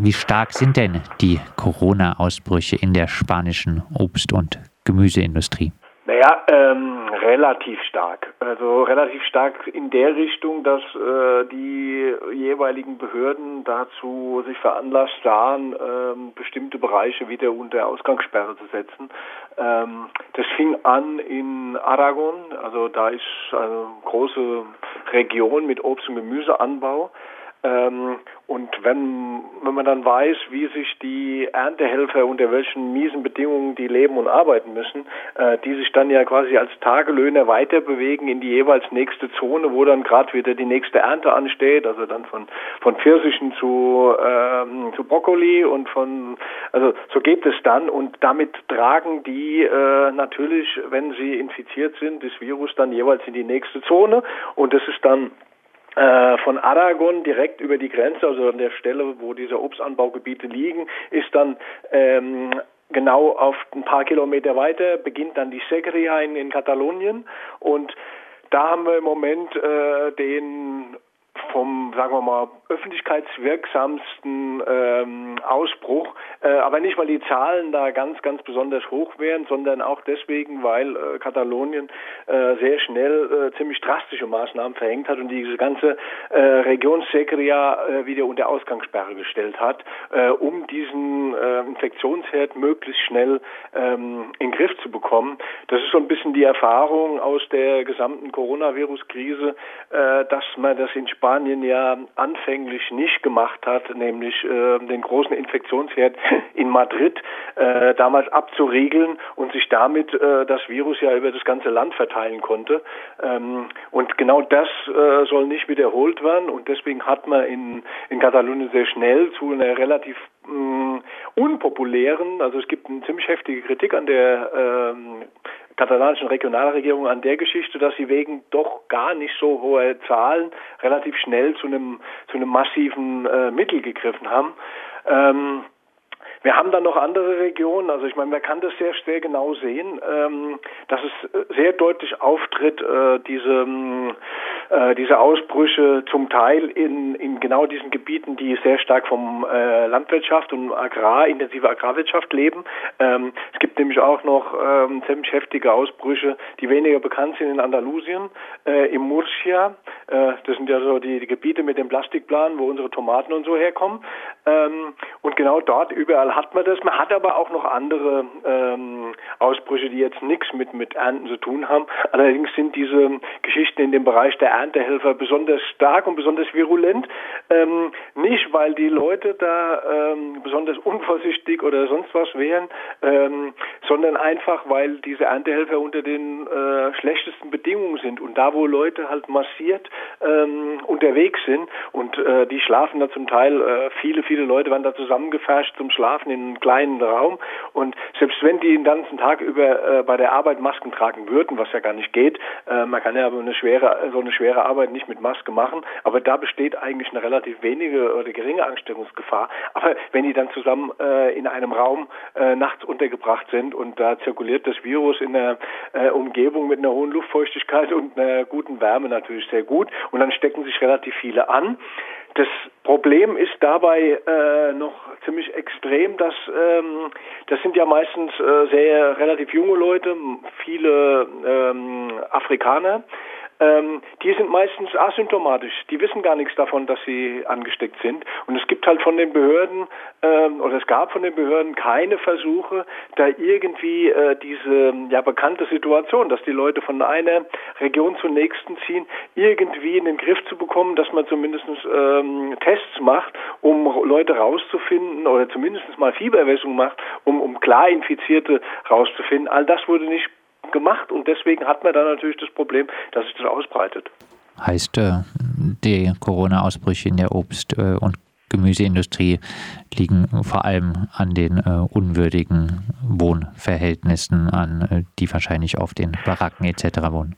Wie stark sind denn die Corona-Ausbrüche in der spanischen Obst- und Gemüseindustrie? Naja, ähm, relativ stark. Also relativ stark in der Richtung, dass äh, die jeweiligen Behörden dazu sich veranlasst sahen, ähm, bestimmte Bereiche wieder unter Ausgangssperre zu setzen. Ähm, das fing an in Aragon, also da ist eine große Region mit Obst- und Gemüseanbau. Ähm, und wenn, wenn man dann weiß, wie sich die Erntehelfer unter welchen miesen Bedingungen die leben und arbeiten müssen, äh, die sich dann ja quasi als Tagelöhner weiter bewegen in die jeweils nächste Zone, wo dann gerade wieder die nächste Ernte ansteht, also dann von, von Pfirsichen zu, ähm, zu Brokkoli und von, also so geht es dann und damit tragen die äh, natürlich, wenn sie infiziert sind, das Virus dann jeweils in die nächste Zone und das ist dann von Aragon direkt über die Grenze, also an der Stelle, wo diese Obstanbaugebiete liegen, ist dann ähm, genau auf ein paar Kilometer weiter beginnt dann die Segria in, in Katalonien. Und da haben wir im Moment äh, den vom, sagen wir mal, öffentlichkeitswirksamsten ähm, Ausbruch, äh, aber nicht, weil die Zahlen da ganz, ganz besonders hoch wären, sondern auch deswegen, weil äh, Katalonien äh, sehr schnell äh, ziemlich drastische Maßnahmen verhängt hat und diese ganze äh, Region äh, wieder unter Ausgangssperre gestellt hat, äh, um diesen äh, Infektionsherd möglichst schnell ähm, in den Griff zu bekommen. Das ist so ein bisschen die Erfahrung aus der gesamten Coronavirus-Krise, äh, dass man das in Spanien ja anfänglich nicht gemacht hat, nämlich äh, den großen Infektionsherd in Madrid äh, damals abzuriegeln und sich damit äh, das Virus ja über das ganze Land verteilen konnte. Ähm, und genau das äh, soll nicht wiederholt werden und deswegen hat man in, in Katalonien sehr schnell zu einer relativ mh, mm, unpopulären, also es gibt eine ziemlich heftige Kritik an der ähm, katalanischen Regionalregierung an der Geschichte, dass sie wegen doch gar nicht so hoher Zahlen relativ schnell zu einem zu einem massiven äh, Mittel gegriffen haben. Ähm, wir haben dann noch andere Regionen, also ich meine, man kann das sehr, sehr genau sehen, ähm, dass es sehr deutlich auftritt, äh, diese, äh, diese Ausbrüche zum Teil in, in genau diesen Gebieten, die sehr stark vom äh, Landwirtschaft und Agrar, intensive Agrarwirtschaft leben. Ähm, es gibt nämlich auch noch ähm, ziemlich heftige Ausbrüche, die weniger bekannt sind in Andalusien, äh, im Murcia. Äh, das sind ja so die, die Gebiete mit dem Plastikplan, wo unsere Tomaten und so herkommen. Ähm, und genau dort überall hat man das. Man hat aber auch noch andere ähm, Ausbrüche, die jetzt nichts mit, mit Ernten zu tun haben. Allerdings sind diese Geschichten in dem Bereich der Erntehelfer besonders stark und besonders virulent. Ähm, nicht, weil die Leute da ähm, besonders unvorsichtig oder sonst was wären, ähm, sondern einfach, weil diese Erntehelfer unter den äh, schlechtesten Bedingungen sind. Und da, wo Leute halt massiert ähm, unterwegs sind und äh, die schlafen da zum Teil, äh, viele, viele Leute werden da zusammengefasst zum Schlafen in einem kleinen Raum und selbst wenn die den ganzen Tag über äh, bei der Arbeit Masken tragen würden, was ja gar nicht geht, äh, man kann ja aber eine schwere, so eine schwere Arbeit nicht mit Maske machen, aber da besteht eigentlich eine relativ wenige oder geringe Ansteckungsgefahr. Aber wenn die dann zusammen äh, in einem Raum äh, nachts untergebracht sind und da zirkuliert das Virus in einer äh, Umgebung mit einer hohen Luftfeuchtigkeit und einer guten Wärme natürlich sehr gut und dann stecken sich relativ viele an. Das Problem ist dabei äh, noch ziemlich extrem, dass ähm, das sind ja meistens äh, sehr relativ junge Leute, viele ähm, Afrikaner, ähm, die sind meistens asymptomatisch. Die wissen gar nichts davon, dass sie angesteckt sind. Und es gibt halt von den Behörden, ähm, oder es gab von den Behörden keine Versuche, da irgendwie äh, diese ja bekannte Situation, dass die Leute von einer Region zur nächsten ziehen, irgendwie in den Griff zu bekommen, dass man zumindest ähm, Tests macht, um Leute rauszufinden oder zumindest mal Fiebermessungen macht, um, um klar Infizierte rauszufinden. All das wurde nicht gemacht und deswegen hat man dann natürlich das Problem, dass sich das ausbreitet. Heißt, äh, die Corona-Ausbrüche in der Obst- äh, und Gemüseindustrie liegen vor allem an den äh, unwürdigen Wohnverhältnissen, an die wahrscheinlich auf den Baracken etc. wohnen.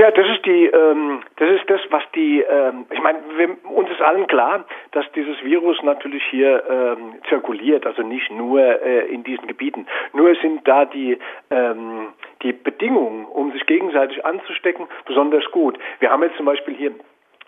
Ja, das ist die, ähm, das ist das, was die, ähm, ich meine, uns ist allen klar, dass dieses Virus natürlich hier ähm, zirkuliert, also nicht nur äh, in diesen Gebieten. Nur sind da die ähm, die Bedingungen, um sich gegenseitig anzustecken, besonders gut. Wir haben jetzt zum Beispiel hier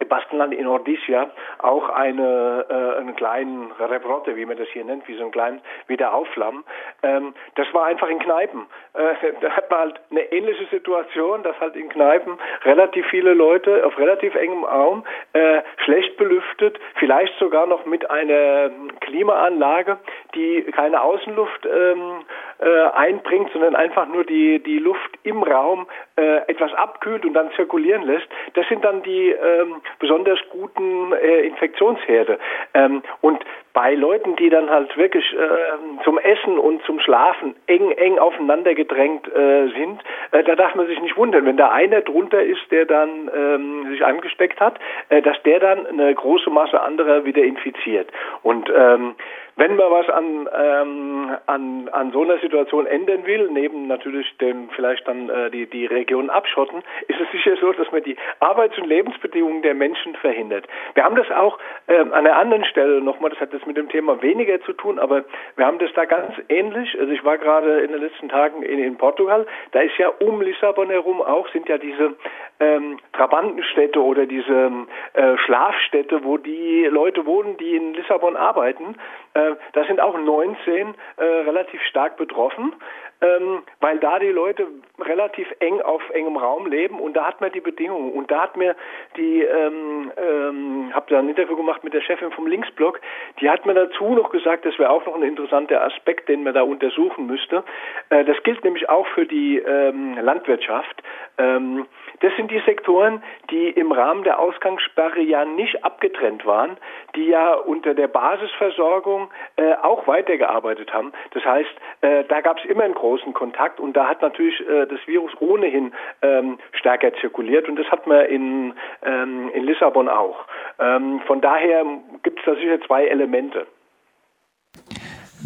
im Baskenland in Ordizia auch eine, äh, einen kleinen Rebrotte, wie man das hier nennt, wie so einen kleinen Wiederaufflammen. Ähm, das war einfach in Kneipen. Äh, da hat man halt eine ähnliche Situation, dass halt in Kneipen relativ viele Leute auf relativ engem Raum, äh, schlecht belüftet, vielleicht sogar noch mit einer Klimaanlage, die keine Außenluft ähm, äh, einbringt, sondern einfach nur die, die Luft im Raum äh, etwas abkühlt und dann zirkulieren lässt. Das sind dann die ähm, besonders guten äh, Infektionsherde. Ähm, und bei Leuten, die dann halt wirklich äh, zum Essen und zum Schlafen eng, eng aufeinander gedrängt äh, sind, äh, da darf man sich nicht wundern, wenn da einer drunter ist, der dann ähm, sich angesteckt hat, äh, dass der dann eine große Masse anderer wieder infiziert. Und ähm, wenn man was an, ähm, an, an so einer Situation ändern will, neben natürlich dem vielleicht dann äh, die, die Region abschotten, ist es sicher so, dass man die Arbeits- und Lebensbedingungen der Menschen verhindert. Wir haben das auch ähm, an einer anderen Stelle nochmal, das hat jetzt mit dem Thema weniger zu tun, aber wir haben das da ganz ähnlich. Also ich war gerade in den letzten Tagen in, in Portugal, da ist ja um Lissabon herum auch, sind ja diese ähm, Trabantenstädte oder diese äh, Schlafstädte, wo die Leute wohnen, die in Lissabon arbeiten. Äh, da sind auch 19 äh, relativ stark betroffen ähm, weil da die Leute relativ eng auf engem Raum leben und da hat man die Bedingungen und da hat mir die, ähm, ähm, habe da ein Interview gemacht mit der Chefin vom Linksblock, die hat mir dazu noch gesagt, das wäre auch noch ein interessanter Aspekt, den man da untersuchen müsste. Äh, das gilt nämlich auch für die ähm, Landwirtschaft. Ähm, das sind die Sektoren, die im Rahmen der Ausgangssperre ja nicht abgetrennt waren, die ja unter der Basisversorgung äh, auch weitergearbeitet haben. Das heißt, äh, da gab es immer einen großen Kontakt und da hat natürlich äh, das Virus ohnehin ähm, stärker zirkuliert und das hat man in, ähm, in Lissabon auch. Ähm, von daher gibt es da sicher zwei Elemente.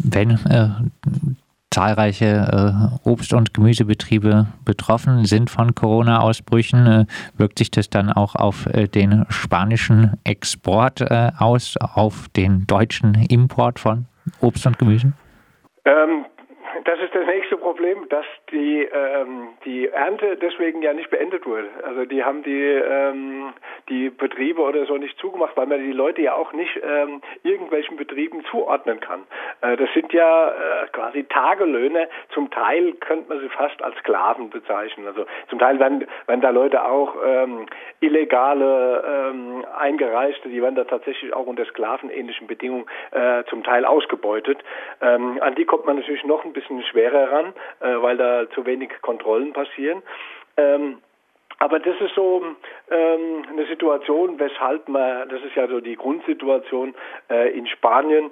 Wenn äh, zahlreiche äh, Obst- und Gemüsebetriebe betroffen sind von Corona-Ausbrüchen. Äh, wirkt sich das dann auch auf äh, den spanischen Export äh, aus, auf den deutschen Import von Obst und Gemüse? Ähm, das ist das nächste Problem, dass die, ähm, die Ernte deswegen ja nicht beendet wurde. Also die haben die, ähm, die Betriebe oder so nicht zugemacht, weil man die Leute ja auch nicht ähm, irgendwelchen Betrieben zuordnen kann. Äh, das sind ja äh, quasi Tagelöhne. Zum Teil könnte man sie fast als Sklaven bezeichnen. Also zum Teil werden, werden da Leute auch ähm, illegale ähm, Eingereiste, die werden da tatsächlich auch unter sklavenähnlichen Bedingungen äh, zum Teil ausgebeutet. Ähm, an die kommt man natürlich noch ein bisschen schwerer ran, äh, weil da zu wenig Kontrollen passieren. Ähm, aber das ist so ähm, eine Situation, weshalb man, das ist ja so die Grundsituation äh, in Spanien,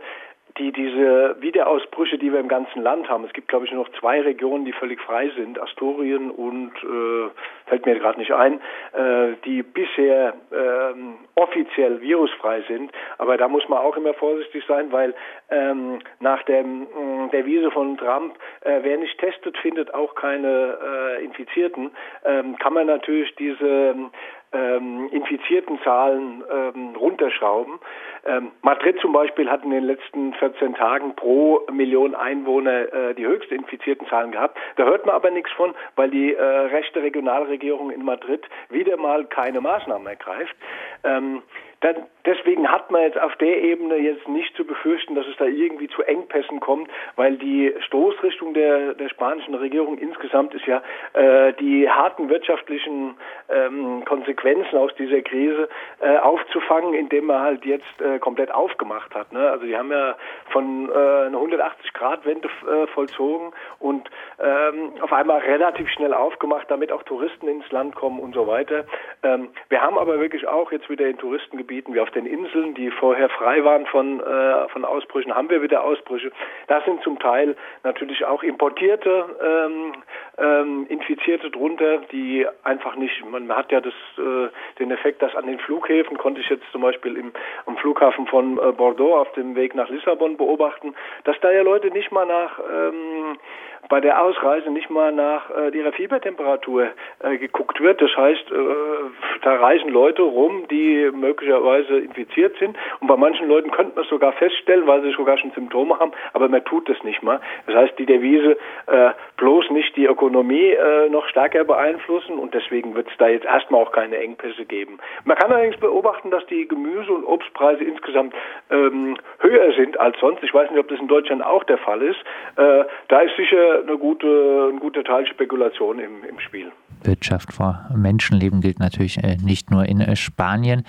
die diese Wiederausbrüche, die wir im ganzen Land haben, es gibt glaube ich nur noch zwei Regionen, die völlig frei sind, Asturien und äh, fällt mir gerade nicht ein, äh, die bisher äh, offiziell virusfrei sind. Aber da muss man auch immer vorsichtig sein, weil ähm, nach dem, äh, der Wiese von Trump, äh, wer nicht testet, findet auch keine äh, Infizierten, ähm, kann man natürlich diese ähm, infizierten Zahlen ähm, runterschrauben. Ähm, Madrid zum Beispiel hat in den letzten 14 Tagen pro Million Einwohner äh, die höchsten infizierten Zahlen gehabt. Da hört man aber nichts von, weil die äh, rechte Regionalregierung in Madrid wieder mal keine Maßnahmen ergreift. Ähm, dann, deswegen hat man jetzt auf der Ebene jetzt nicht zu befürchten, dass es da irgendwie zu Engpässen kommt, weil die Stoßrichtung der, der spanischen Regierung insgesamt ist ja äh, die harten wirtschaftlichen ähm, Konsequenzen aus dieser Krise äh, aufzufangen, indem man halt jetzt äh, komplett aufgemacht hat. Ne? Also die haben ja von äh, einer 180-Grad-Wende äh, vollzogen und ähm, auf einmal relativ schnell aufgemacht, damit auch Touristen ins Land kommen und so weiter. Ähm, wir haben aber wirklich auch jetzt wieder in Touristengebieten Gebieten wie auf den Inseln, die vorher frei waren von, äh, von Ausbrüchen, haben wir wieder Ausbrüche. Da sind zum Teil natürlich auch importierte ähm, ähm, Infizierte drunter, die einfach nicht, man hat ja das, äh, den Effekt, dass an den Flughäfen, konnte ich jetzt zum Beispiel im, am Flughafen von äh, Bordeaux auf dem Weg nach Lissabon beobachten, dass da ja Leute nicht mal nach ähm, bei der Ausreise nicht mal nach äh, ihrer Fiebertemperatur äh, geguckt wird. Das heißt, äh, da reisen Leute rum, die möglicherweise infiziert sind. Und bei manchen Leuten könnte man es sogar feststellen, weil sie sogar schon Symptome haben, aber man tut das nicht mal. Das heißt, die Devise äh, bloß nicht die Ökonomie äh, noch stärker beeinflussen und deswegen wird es da jetzt erstmal auch keine Engpässe geben. Man kann allerdings beobachten, dass die Gemüse- und Obstpreise insgesamt ähm, höher sind als sonst. Ich weiß nicht, ob das in Deutschland auch der Fall ist. Äh, da ist sicher eine gute, ein guter Teil Spekulation im, im Spiel. Wirtschaft vor Menschenleben gilt natürlich äh, nicht nur in äh, Spanien.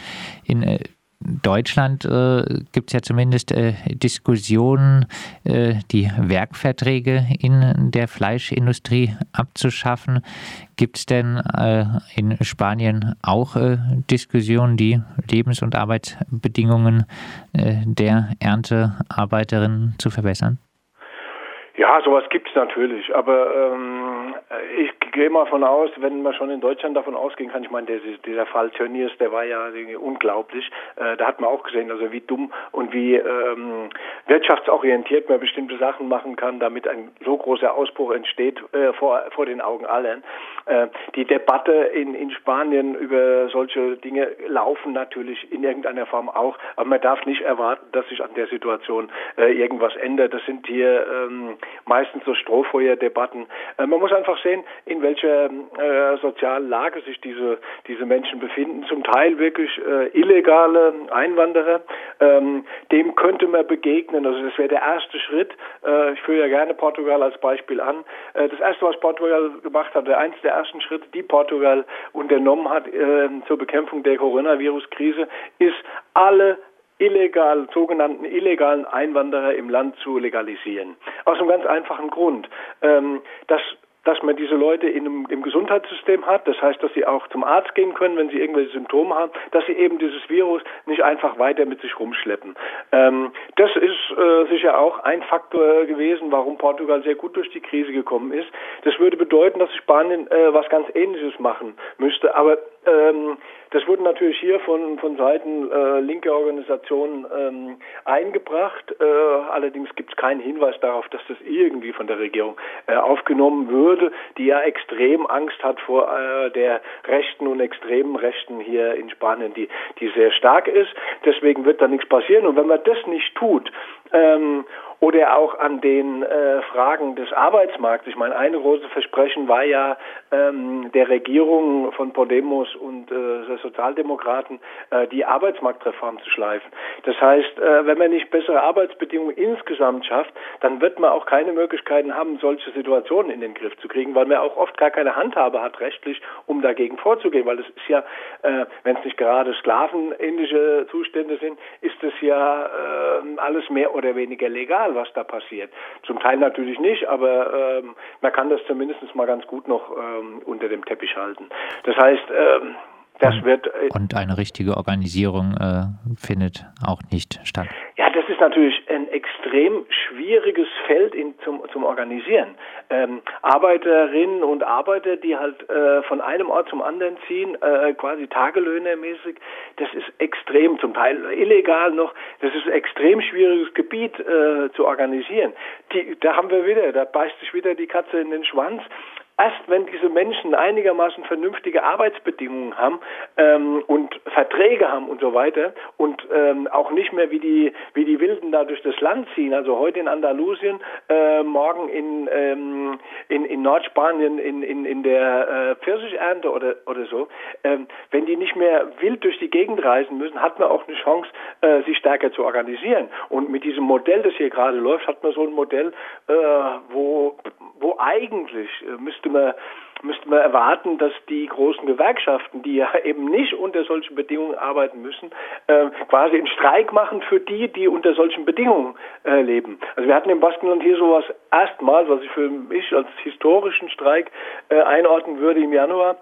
In äh, Deutschland äh, gibt es ja zumindest äh, Diskussionen, äh, die Werkverträge in der Fleischindustrie abzuschaffen. Gibt es denn in Spanien auch Diskussionen, die Lebens- und Arbeitsbedingungen der Erntearbeiterinnen zu verbessern? Ja, sowas gibt es natürlich, aber ähm, ich gehe mal von aus, wenn man schon in Deutschland davon ausgehen kann, ich meine, der, dieser Fall Tönnies, der war ja unglaublich. Äh, da hat man auch gesehen, also wie dumm und wie ähm, wirtschaftsorientiert man bestimmte Sachen machen kann, damit ein so großer Ausbruch entsteht äh, vor, vor den Augen allen. Äh, die Debatte in, in Spanien über solche Dinge laufen natürlich in irgendeiner Form auch, aber man darf nicht erwarten, dass sich an der Situation äh, irgendwas ändert. Das sind hier ähm, meistens so Strohfeuerdebatten. Äh, man muss einfach sehen, in welcher äh, sozialen Lage sich diese, diese Menschen befinden. Zum Teil wirklich äh, illegale Einwanderer. Ähm, dem könnte man begegnen. Also das wäre der erste Schritt. Äh, ich führe ja gerne Portugal als Beispiel an. Äh, das erste, was Portugal gemacht hat, der eins der ersten Schritte, die Portugal unternommen hat äh, zur Bekämpfung der Coronavirus-Krise, ist alle illegal, sogenannten illegalen Einwanderer im Land zu legalisieren. Aus einem ganz einfachen Grund. Ähm, dass man diese Leute in einem, im Gesundheitssystem hat, das heißt, dass sie auch zum Arzt gehen können, wenn sie irgendwelche Symptome haben, dass sie eben dieses Virus nicht einfach weiter mit sich rumschleppen. Ähm, das ist äh, sicher auch ein Faktor gewesen, warum Portugal sehr gut durch die Krise gekommen ist. Das würde bedeuten, dass Spanien äh, was ganz Ähnliches machen müsste, aber ähm, das wurde natürlich hier von, von Seiten äh, linker Organisationen ähm, eingebracht. Äh, allerdings gibt es keinen Hinweis darauf, dass das irgendwie von der Regierung äh, aufgenommen würde, die ja extrem Angst hat vor äh, der rechten und extremen Rechten hier in Spanien, die, die sehr stark ist. Deswegen wird da nichts passieren. Und wenn man das nicht tut ähm, oder auch an den äh, Fragen des Arbeitsmarkts. Ich meine, eine große Versprechen war ja ähm, der Regierung von Podemos und äh, Sozialdemokraten, äh, die Arbeitsmarktreform zu schleifen. Das heißt, äh, wenn man nicht bessere Arbeitsbedingungen insgesamt schafft, dann wird man auch keine Möglichkeiten haben, solche Situationen in den Griff zu kriegen, weil man auch oft gar keine Handhabe hat rechtlich, um dagegen vorzugehen, weil es ist ja, äh, wenn es nicht gerade sklavenähnliche Zustände sind, ist es ja äh, alles mehr oder weniger legal was da passiert. Zum Teil natürlich nicht, aber ähm, man kann das zumindest mal ganz gut noch ähm, unter dem Teppich halten. Das heißt, ähm, das und, wird. Äh, und eine richtige Organisierung äh, findet auch nicht statt. Ja, das ist natürlich ein extrem schwieriges Feld in, zum, zum Organisieren. Ähm, Arbeiterinnen und Arbeiter, die halt äh, von einem Ort zum anderen ziehen, äh, quasi tagelöhnermäßig, das ist extrem, zum Teil illegal noch, das ist ein extrem schwieriges Gebiet äh, zu organisieren. Die, da haben wir wieder, da beißt sich wieder die Katze in den Schwanz erst wenn diese Menschen einigermaßen vernünftige Arbeitsbedingungen haben ähm, und Verträge haben und so weiter und ähm, auch nicht mehr wie die wie die Wilden da durch das Land ziehen, also heute in Andalusien, äh, morgen in, ähm, in in Nordspanien in in, in der äh, Pfirsichernte oder oder so, ähm, wenn die nicht mehr wild durch die Gegend reisen müssen, hat man auch eine Chance, äh, sich stärker zu organisieren. Und mit diesem Modell, das hier gerade läuft, hat man so ein Modell, äh, wo wo eigentlich äh, müsste man müsste man erwarten, dass die großen Gewerkschaften, die ja eben nicht unter solchen Bedingungen arbeiten müssen, äh, quasi einen Streik machen für die, die unter solchen Bedingungen äh, leben. Also wir hatten im Baskenland hier sowas erstmals, was ich für mich als historischen Streik äh, einordnen würde im Januar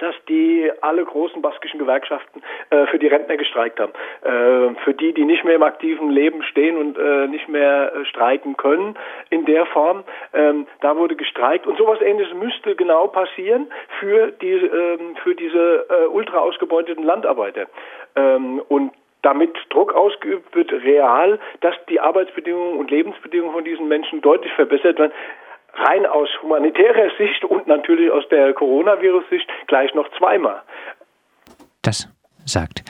dass die alle großen baskischen Gewerkschaften äh, für die Rentner gestreikt haben. Äh, für die, die nicht mehr im aktiven Leben stehen und äh, nicht mehr äh, streiken können in der Form, ähm, da wurde gestreikt und sowas ähnliches müsste genau passieren für die ähm, für diese äh, ultra ausgebeuteten Landarbeiter. Ähm, und damit Druck ausgeübt wird, real, dass die Arbeitsbedingungen und Lebensbedingungen von diesen Menschen deutlich verbessert werden rein aus humanitärer Sicht und natürlich aus der Coronavirus-Sicht gleich noch zweimal. Das sagt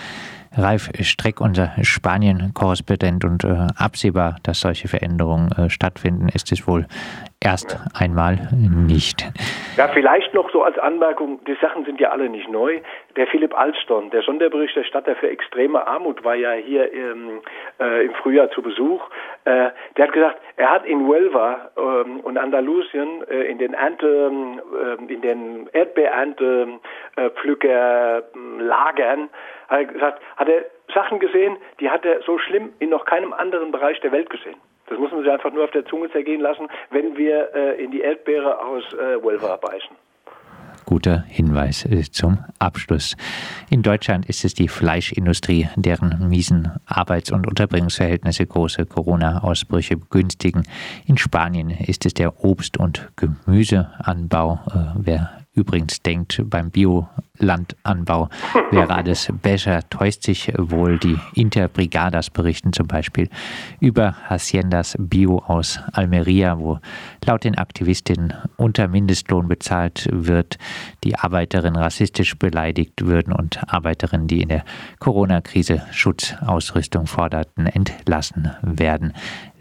Ralf Streck, unser Spanien-Korrespondent und äh, absehbar, dass solche Veränderungen äh, stattfinden, ist es wohl erst einmal nicht. Ja, vielleicht noch so als Anmerkung, die Sachen sind ja alle nicht neu. Der Philipp Alston, der Sonderberichterstatter für extreme Armut, war ja hier im, äh, im Frühjahr zu Besuch. Äh, der hat gesagt, er hat in Huelva ähm, und Andalusien äh, in den Ernte, ähm, in den Erdbeerernte-Pflückerlagern, hat gesagt, hat er Sachen gesehen, die hat er so schlimm in noch keinem anderen Bereich der Welt gesehen. Das muss man sich einfach nur auf der Zunge zergehen lassen, wenn wir äh, in die Erdbeere aus äh, Huelva beißen guter Hinweis äh, zum Abschluss. In Deutschland ist es die Fleischindustrie, deren miesen Arbeits- und Unterbringungsverhältnisse große Corona-Ausbrüche begünstigen. In Spanien ist es der Obst- und Gemüseanbau. Äh, wer übrigens denkt, beim Biolandanbau wäre alles besser, täuscht sich wohl. Die Interbrigadas berichten zum Beispiel über Haciendas Bio aus Almeria, wo laut den Aktivistinnen unter Mindestlohn bezahlt wird, die Arbeiterinnen rassistisch beleidigt würden und Arbeiterinnen, die in der Corona-Krise Schutzausrüstung forderten, entlassen werden.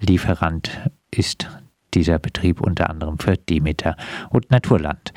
Lieferant ist dieser Betrieb unter anderem für Demeter und Naturland.